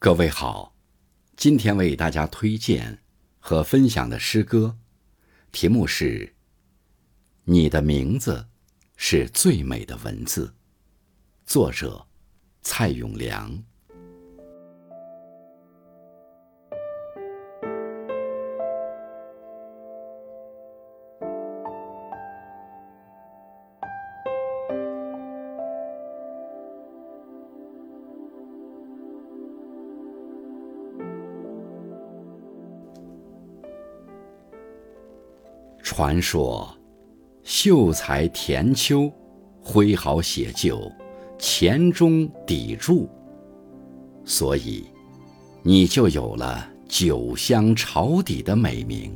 各位好，今天为大家推荐和分享的诗歌，题目是《你的名字是最美的文字》，作者蔡永良。传说，秀才田秋，挥毫写就，钱中砥柱。所以，你就有了酒香朝底的美名。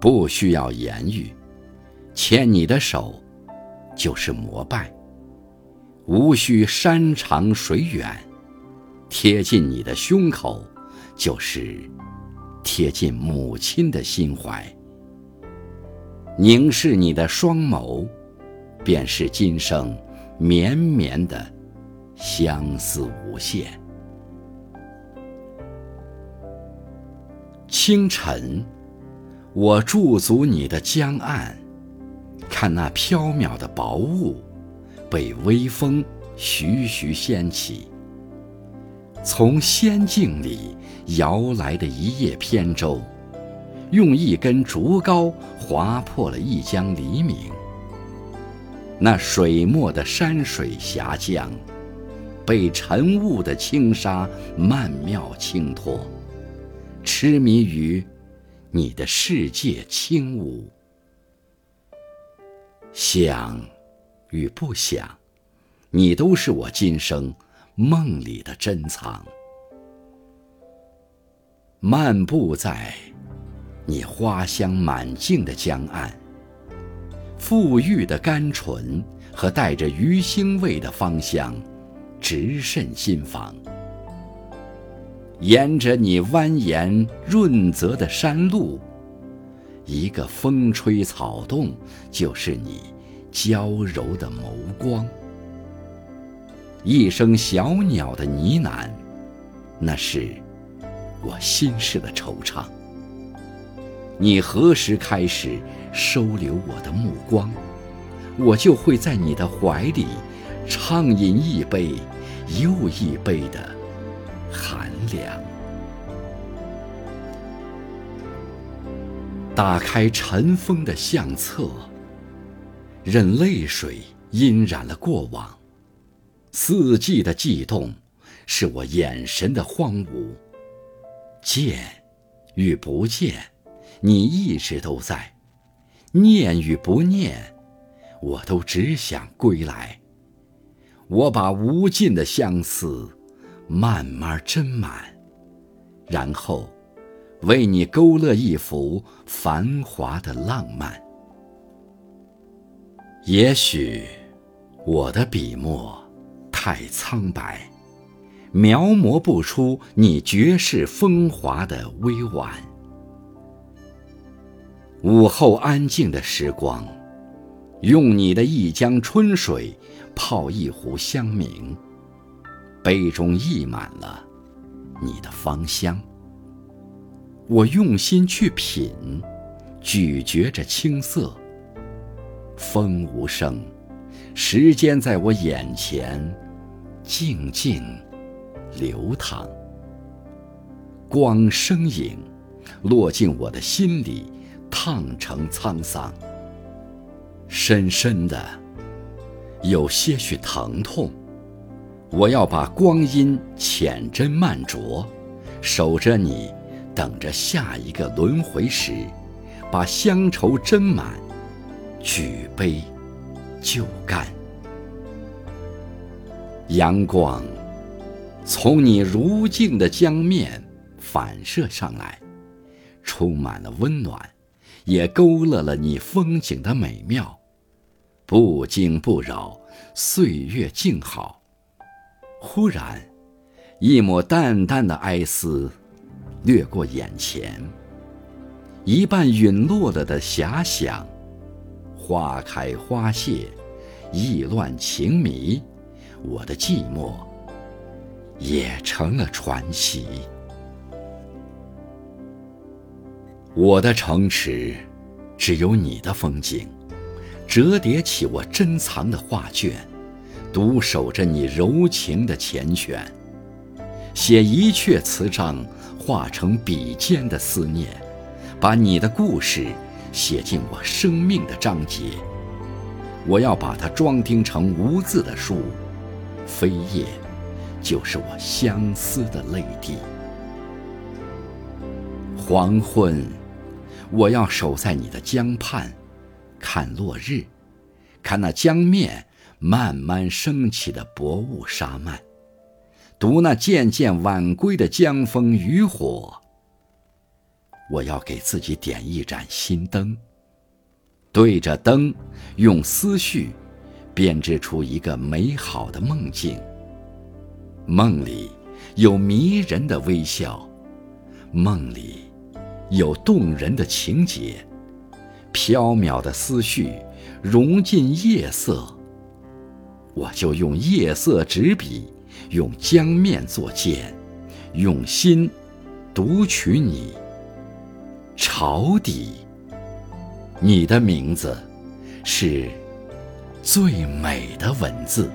不需要言语，牵你的手，就是膜拜。无需山长水远，贴近你的胸口，就是贴近母亲的心怀。凝视你的双眸，便是今生绵绵的相思无限。清晨，我驻足你的江岸，看那飘渺的薄雾，被微风徐徐掀起。从仙境里摇来的一叶扁舟。用一根竹篙划破了一江黎明。那水墨的山水峡江，被晨雾的轻纱曼妙轻托，痴迷于你的世界轻舞。想与不想，你都是我今生梦里的珍藏。漫步在。你花香满径的江岸，馥郁的甘醇和带着鱼腥味的芳香，直渗心房。沿着你蜿蜒润泽的山路，一个风吹草动，就是你娇柔的眸光。一声小鸟的呢喃，那是我心事的惆怅。你何时开始收留我的目光，我就会在你的怀里畅饮一杯又一杯的寒凉。打开尘封的相册，任泪水晕染了过往。四季的悸动，是我眼神的荒芜。见与不见。你一直都在，念与不念，我都只想归来。我把无尽的相思慢慢斟满，然后为你勾勒一幅繁华的浪漫。也许我的笔墨太苍白，描摹不出你绝世风华的微婉。午后安静的时光，用你的一江春水泡一壶香茗，杯中溢满了你的芳香。我用心去品，咀嚼着青涩。风无声，时间在我眼前静静流淌。光生影，落进我的心里。烫成沧桑，深深的，有些许疼痛。我要把光阴浅斟慢酌，守着你，等着下一个轮回时，把乡愁斟满，举杯就干。阳光从你如镜的江面反射上来，充满了温暖。也勾勒了你风景的美妙，不惊不扰，岁月静好。忽然，一抹淡淡的哀思掠过眼前，一半陨落了的遐想。花开花谢，意乱情迷，我的寂寞也成了传奇。我的城池，只有你的风景，折叠起我珍藏的画卷，独守着你柔情的缱绻，写一阙词章，化成笔尖的思念，把你的故事写进我生命的章节。我要把它装订成无字的书，扉页就是我相思的泪滴。黄昏。我要守在你的江畔，看落日，看那江面慢慢升起的薄雾纱幔，读那渐渐晚归的江风渔火。我要给自己点一盏心灯，对着灯，用思绪编织出一个美好的梦境。梦里有迷人的微笑，梦里。有动人的情节，飘渺的思绪融进夜色。我就用夜色执笔，用江面作笺，用心读取你。潮底，你的名字是最美的文字。